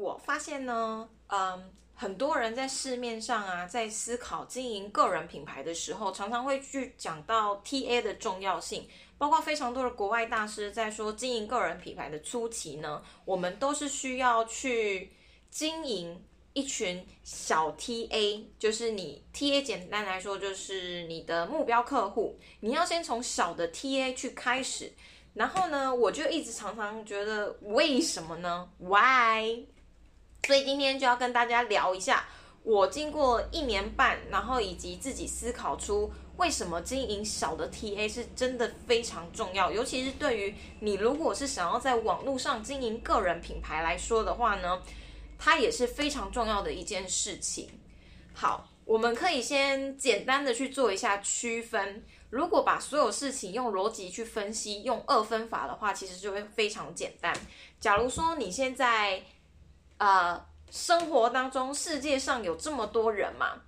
我发现呢，嗯，很多人在市面上啊，在思考经营个人品牌的时候，常常会去讲到 TA 的重要性。包括非常多的国外大师在说，经营个人品牌的初期呢，我们都是需要去经营一群小 TA，就是你 TA 简单来说就是你的目标客户，你要先从小的 TA 去开始。然后呢，我就一直常常觉得为什么呢？Why？所以今天就要跟大家聊一下，我经过一年半，然后以及自己思考出。为什么经营小的 TA 是真的非常重要？尤其是对于你，如果是想要在网络上经营个人品牌来说的话呢，它也是非常重要的一件事情。好，我们可以先简单的去做一下区分。如果把所有事情用逻辑去分析，用二分法的话，其实就会非常简单。假如说你现在呃生活当中，世界上有这么多人嘛，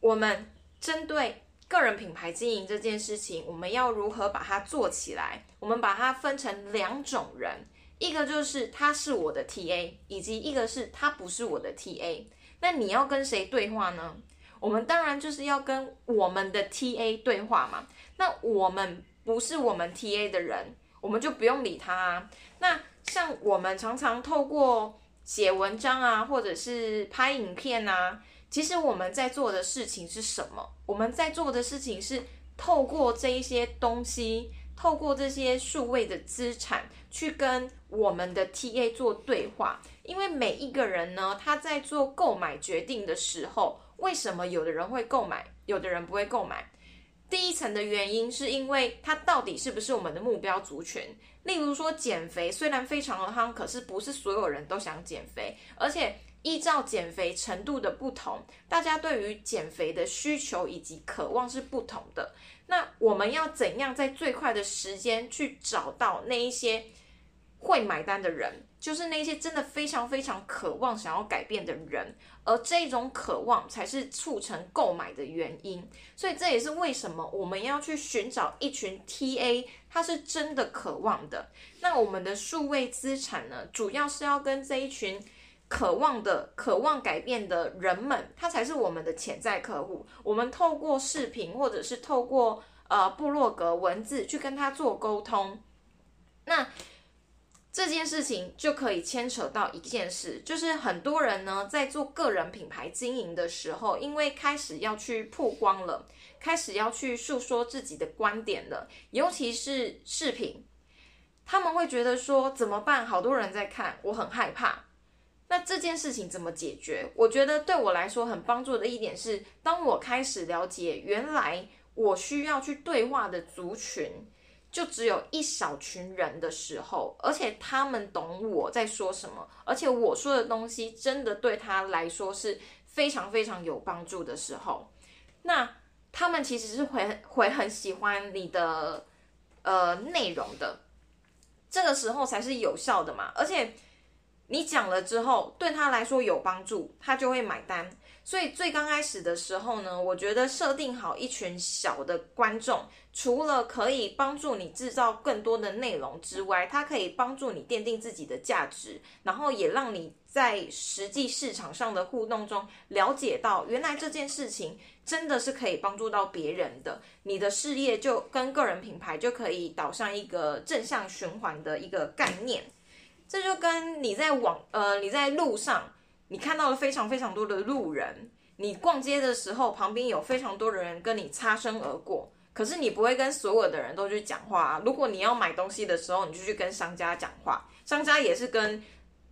我们针对。个人品牌经营这件事情，我们要如何把它做起来？我们把它分成两种人，一个就是他是我的 TA，以及一个是他不是我的 TA。那你要跟谁对话呢？我们当然就是要跟我们的 TA 对话嘛。那我们不是我们 TA 的人，我们就不用理他。啊那像我们常常透过写文章啊，或者是拍影片啊。其实我们在做的事情是什么？我们在做的事情是透过这一些东西，透过这些数位的资产，去跟我们的 TA 做对话。因为每一个人呢，他在做购买决定的时候，为什么有的人会购买，有的人不会购买？第一层的原因是因为它到底是不是我们的目标族群？例如说减肥，虽然非常的夯，可是不是所有人都想减肥，而且。依照减肥程度的不同，大家对于减肥的需求以及渴望是不同的。那我们要怎样在最快的时间去找到那一些会买单的人？就是那些真的非常非常渴望想要改变的人，而这种渴望才是促成购买的原因。所以这也是为什么我们要去寻找一群 TA，他是真的渴望的。那我们的数位资产呢，主要是要跟这一群。渴望的、渴望改变的人们，他才是我们的潜在客户。我们透过视频，或者是透过呃部落格文字去跟他做沟通，那这件事情就可以牵扯到一件事，就是很多人呢在做个人品牌经营的时候，因为开始要去曝光了，开始要去诉说自己的观点了，尤其是视频，他们会觉得说怎么办？好多人在看，我很害怕。那这件事情怎么解决？我觉得对我来说很帮助的一点是，当我开始了解原来我需要去对话的族群就只有一小群人的时候，而且他们懂我在说什么，而且我说的东西真的对他来说是非常非常有帮助的时候，那他们其实是会会很喜欢你的呃内容的，这个时候才是有效的嘛，而且。你讲了之后，对他来说有帮助，他就会买单。所以最刚开始的时候呢，我觉得设定好一群小的观众，除了可以帮助你制造更多的内容之外，它可以帮助你奠定自己的价值，然后也让你在实际市场上的互动中了解到，原来这件事情真的是可以帮助到别人的，你的事业就跟个人品牌就可以导向一个正向循环的一个概念。这就跟你在网呃你在路上，你看到了非常非常多的路人，你逛街的时候旁边有非常多的人跟你擦身而过，可是你不会跟所有的人都去讲话啊。如果你要买东西的时候，你就去跟商家讲话，商家也是跟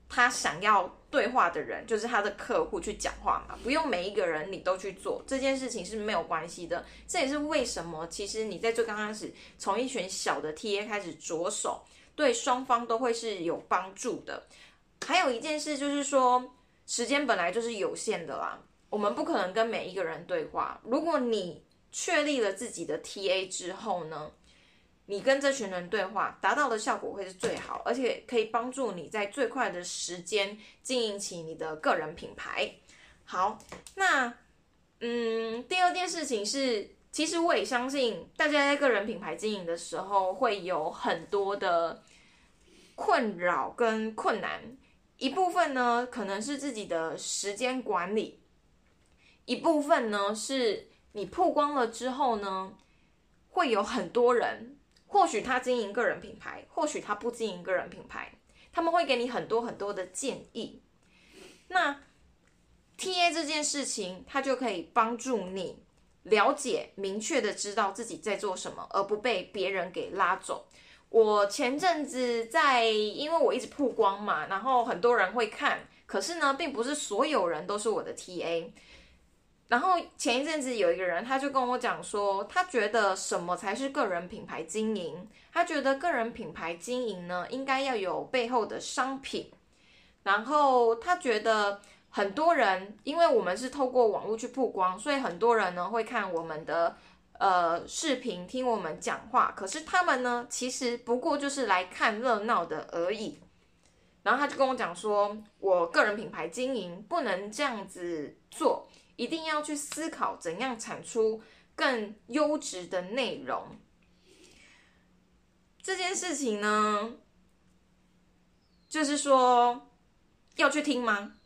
他想要对话的人，就是他的客户去讲话嘛，不用每一个人你都去做这件事情是没有关系的。这也是为什么其实你在最刚开始从一群小的 TA 开始着手。对双方都会是有帮助的。还有一件事就是说，时间本来就是有限的啦，我们不可能跟每一个人对话。如果你确立了自己的 TA 之后呢，你跟这群人对话，达到的效果会是最好，而且可以帮助你在最快的时间经营起你的个人品牌。好，那嗯，第二件事情是。其实我也相信，大家在个人品牌经营的时候会有很多的困扰跟困难。一部分呢可能是自己的时间管理，一部分呢是你曝光了之后呢，会有很多人，或许他经营个人品牌，或许他不经营个人品牌，他们会给你很多很多的建议。那 T A 这件事情，它就可以帮助你了解、明确的知道自己在做什么，而不被别人给拉走。我前阵子在，因为我一直曝光嘛，然后很多人会看，可是呢，并不是所有人都是我的 T A。然后前一阵子有一个人，他就跟我讲说，他觉得什么才是个人品牌经营？他觉得个人品牌经营呢，应该要有背后的商品。然后他觉得很多人，因为我们是透过网络去曝光，所以很多人呢会看我们的呃视频，听我们讲话。可是他们呢，其实不过就是来看热闹的而已。然后他就跟我讲说，我个人品牌经营不能这样子做，一定要去思考怎样产出更优质的内容。这件事情呢，就是说。要去听吗？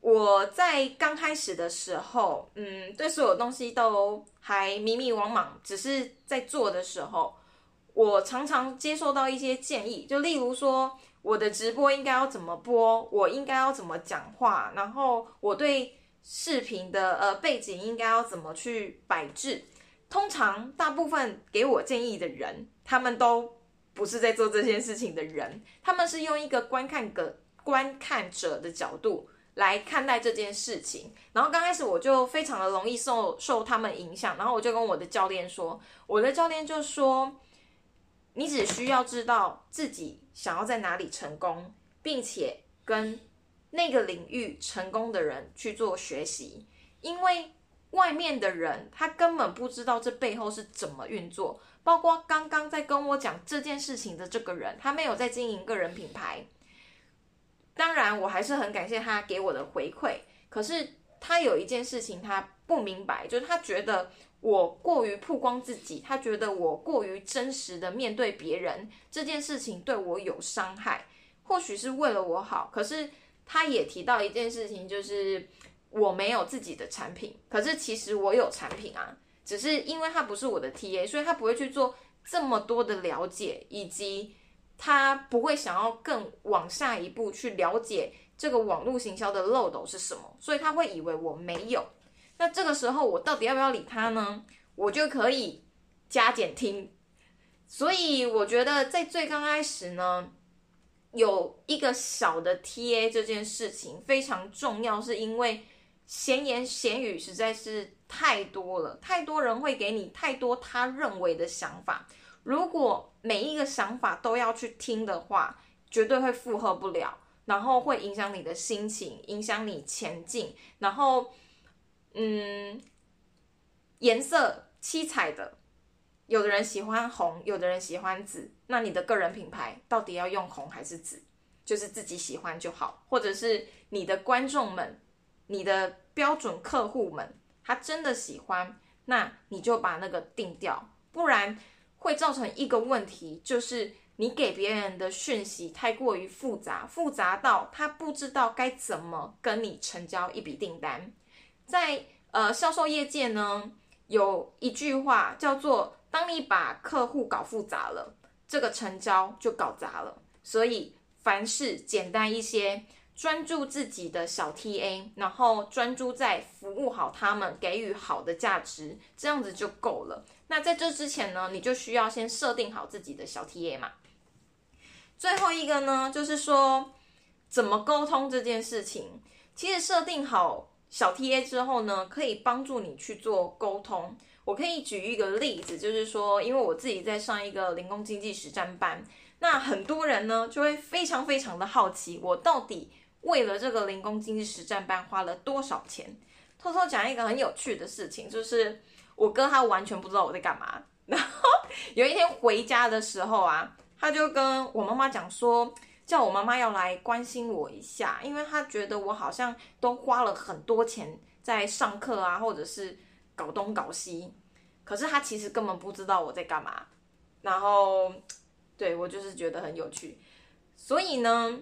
我在刚开始的时候，嗯，对所有东西都还迷迷惘惘，只是在做的时候，我常常接受到一些建议，就例如说我的直播应该要怎么播，我应该要怎么讲话，然后我对视频的呃背景应该要怎么去摆置。通常大部分给我建议的人，他们都不是在做这件事情的人，他们是用一个观看个。观看者的角度来看待这件事情，然后刚开始我就非常的容易受受他们影响，然后我就跟我的教练说，我的教练就说，你只需要知道自己想要在哪里成功，并且跟那个领域成功的人去做学习，因为外面的人他根本不知道这背后是怎么运作，包括刚刚在跟我讲这件事情的这个人，他没有在经营个人品牌。当然，我还是很感谢他给我的回馈。可是他有一件事情他不明白，就是他觉得我过于曝光自己，他觉得我过于真实的面对别人这件事情对我有伤害。或许是为了我好，可是他也提到一件事情，就是我没有自己的产品。可是其实我有产品啊，只是因为他不是我的 TA，所以他不会去做这么多的了解以及。他不会想要更往下一步去了解这个网络行销的漏斗是什么，所以他会以为我没有。那这个时候我到底要不要理他呢？我就可以加减听。所以我觉得在最刚开始呢，有一个小的 TA 这件事情非常重要，是因为闲言闲语实在是太多了，太多人会给你太多他认为的想法。如果每一个想法都要去听的话，绝对会负荷不了，然后会影响你的心情，影响你前进。然后，嗯，颜色七彩的，有的人喜欢红，有的人喜欢紫。那你的个人品牌到底要用红还是紫？就是自己喜欢就好，或者是你的观众们、你的标准客户们，他真的喜欢，那你就把那个定掉，不然。会造成一个问题，就是你给别人的讯息太过于复杂，复杂到他不知道该怎么跟你成交一笔订单。在呃销售业界呢，有一句话叫做：当你把客户搞复杂了，这个成交就搞砸了。所以凡事简单一些。专注自己的小 TA，然后专注在服务好他们，给予好的价值，这样子就够了。那在这之前呢，你就需要先设定好自己的小 TA 嘛。最后一个呢，就是说怎么沟通这件事情。其实设定好小 TA 之后呢，可以帮助你去做沟通。我可以举一个例子，就是说，因为我自己在上一个零工经济实战班，那很多人呢就会非常非常的好奇，我到底。为了这个零工经济实战班花了多少钱？偷偷讲一个很有趣的事情，就是我哥他完全不知道我在干嘛。然后 有一天回家的时候啊，他就跟我妈妈讲说，叫我妈妈要来关心我一下，因为他觉得我好像都花了很多钱在上课啊，或者是搞东搞西。可是他其实根本不知道我在干嘛。然后对我就是觉得很有趣，所以呢。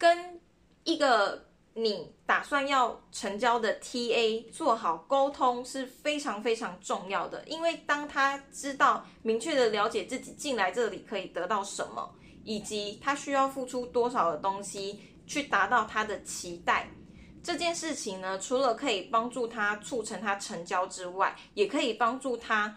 跟一个你打算要成交的 TA 做好沟通是非常非常重要的，因为当他知道明确的了解自己进来这里可以得到什么，以及他需要付出多少的东西去达到他的期待，这件事情呢，除了可以帮助他促成他成交之外，也可以帮助他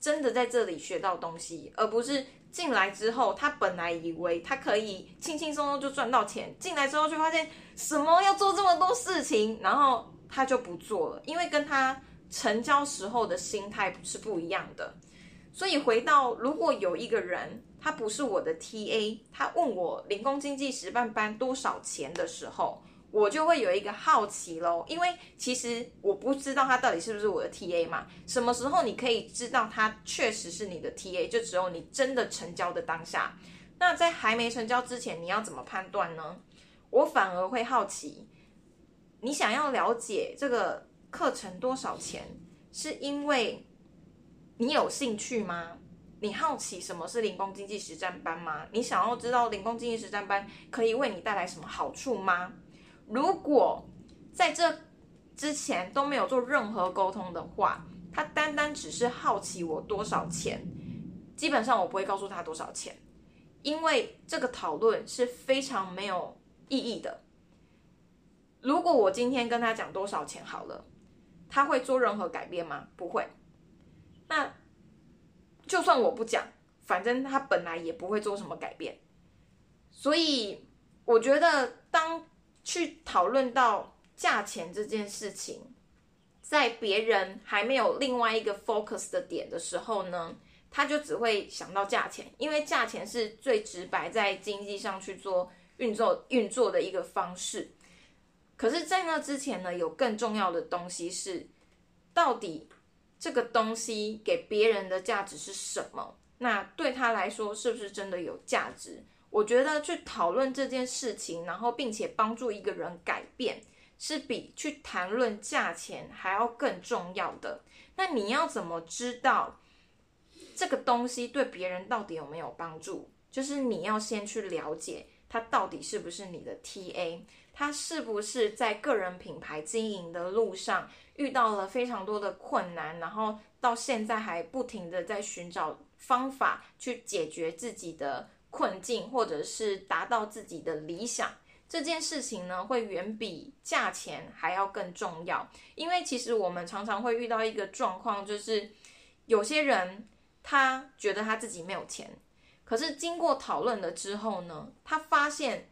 真的在这里学到东西，而不是。进来之后，他本来以为他可以轻轻松松就赚到钱，进来之后就发现什么要做这么多事情，然后他就不做了，因为跟他成交时候的心态是不一样的。所以回到，如果有一个人他不是我的 TA，他问我零工经济实办班多少钱的时候。我就会有一个好奇喽，因为其实我不知道他到底是不是我的 TA 嘛。什么时候你可以知道他确实是你的 TA？就只有你真的成交的当下。那在还没成交之前，你要怎么判断呢？我反而会好奇，你想要了解这个课程多少钱，是因为你有兴趣吗？你好奇什么是零工经济实战班吗？你想要知道零工经济实战班可以为你带来什么好处吗？如果在这之前都没有做任何沟通的话，他单单只是好奇我多少钱，基本上我不会告诉他多少钱，因为这个讨论是非常没有意义的。如果我今天跟他讲多少钱好了，他会做任何改变吗？不会。那就算我不讲，反正他本来也不会做什么改变。所以我觉得当。去讨论到价钱这件事情，在别人还没有另外一个 focus 的点的时候呢，他就只会想到价钱，因为价钱是最直白在经济上去做运作运作的一个方式。可是，在那之前呢，有更重要的东西是，到底这个东西给别人的价值是什么？那对他来说，是不是真的有价值？我觉得去讨论这件事情，然后并且帮助一个人改变，是比去谈论价钱还要更重要的。那你要怎么知道这个东西对别人到底有没有帮助？就是你要先去了解他到底是不是你的 TA，他是不是在个人品牌经营的路上遇到了非常多的困难，然后到现在还不停的在寻找方法去解决自己的。困境，或者是达到自己的理想这件事情呢，会远比价钱还要更重要。因为其实我们常常会遇到一个状况，就是有些人他觉得他自己没有钱，可是经过讨论了之后呢，他发现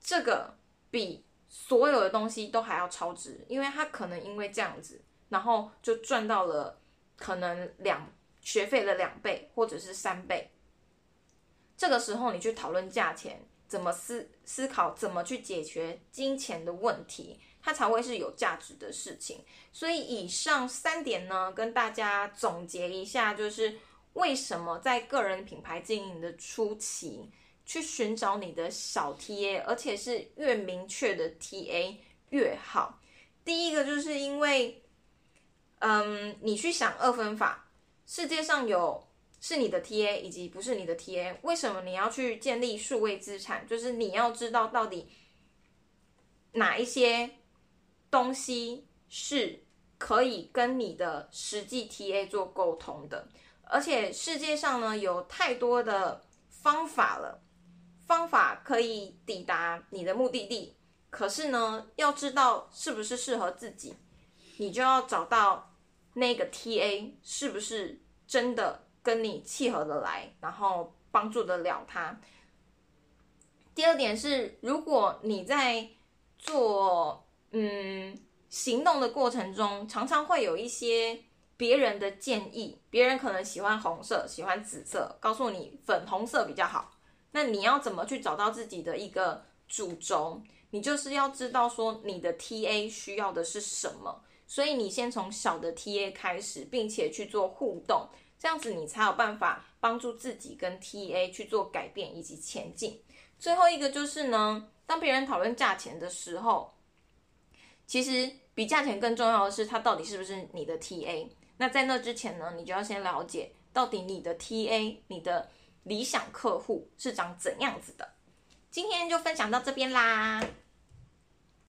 这个比所有的东西都还要超值，因为他可能因为这样子，然后就赚到了可能两学费的两倍或者是三倍。这个时候，你去讨论价钱，怎么思思考，怎么去解决金钱的问题，它才会是有价值的事情。所以，以上三点呢，跟大家总结一下，就是为什么在个人品牌经营的初期，去寻找你的小 TA，而且是越明确的 TA 越好。第一个就是因为，嗯，你去想二分法，世界上有。是你的 TA 以及不是你的 TA，为什么你要去建立数位资产？就是你要知道到底哪一些东西是可以跟你的实际 TA 做沟通的。而且世界上呢有太多的方法了，方法可以抵达你的目的地。可是呢，要知道是不是适合自己，你就要找到那个 TA 是不是真的。跟你契合的来，然后帮助得了他。第二点是，如果你在做嗯行动的过程中，常常会有一些别人的建议，别人可能喜欢红色，喜欢紫色，告诉你粉红色比较好。那你要怎么去找到自己的一个主轴？你就是要知道说你的 TA 需要的是什么，所以你先从小的 TA 开始，并且去做互动。这样子你才有办法帮助自己跟 TA 去做改变以及前进。最后一个就是呢，当别人讨论价钱的时候，其实比价钱更重要的是他到底是不是你的 TA。那在那之前呢，你就要先了解到底你的 TA、你的理想客户是长怎样子的。今天就分享到这边啦。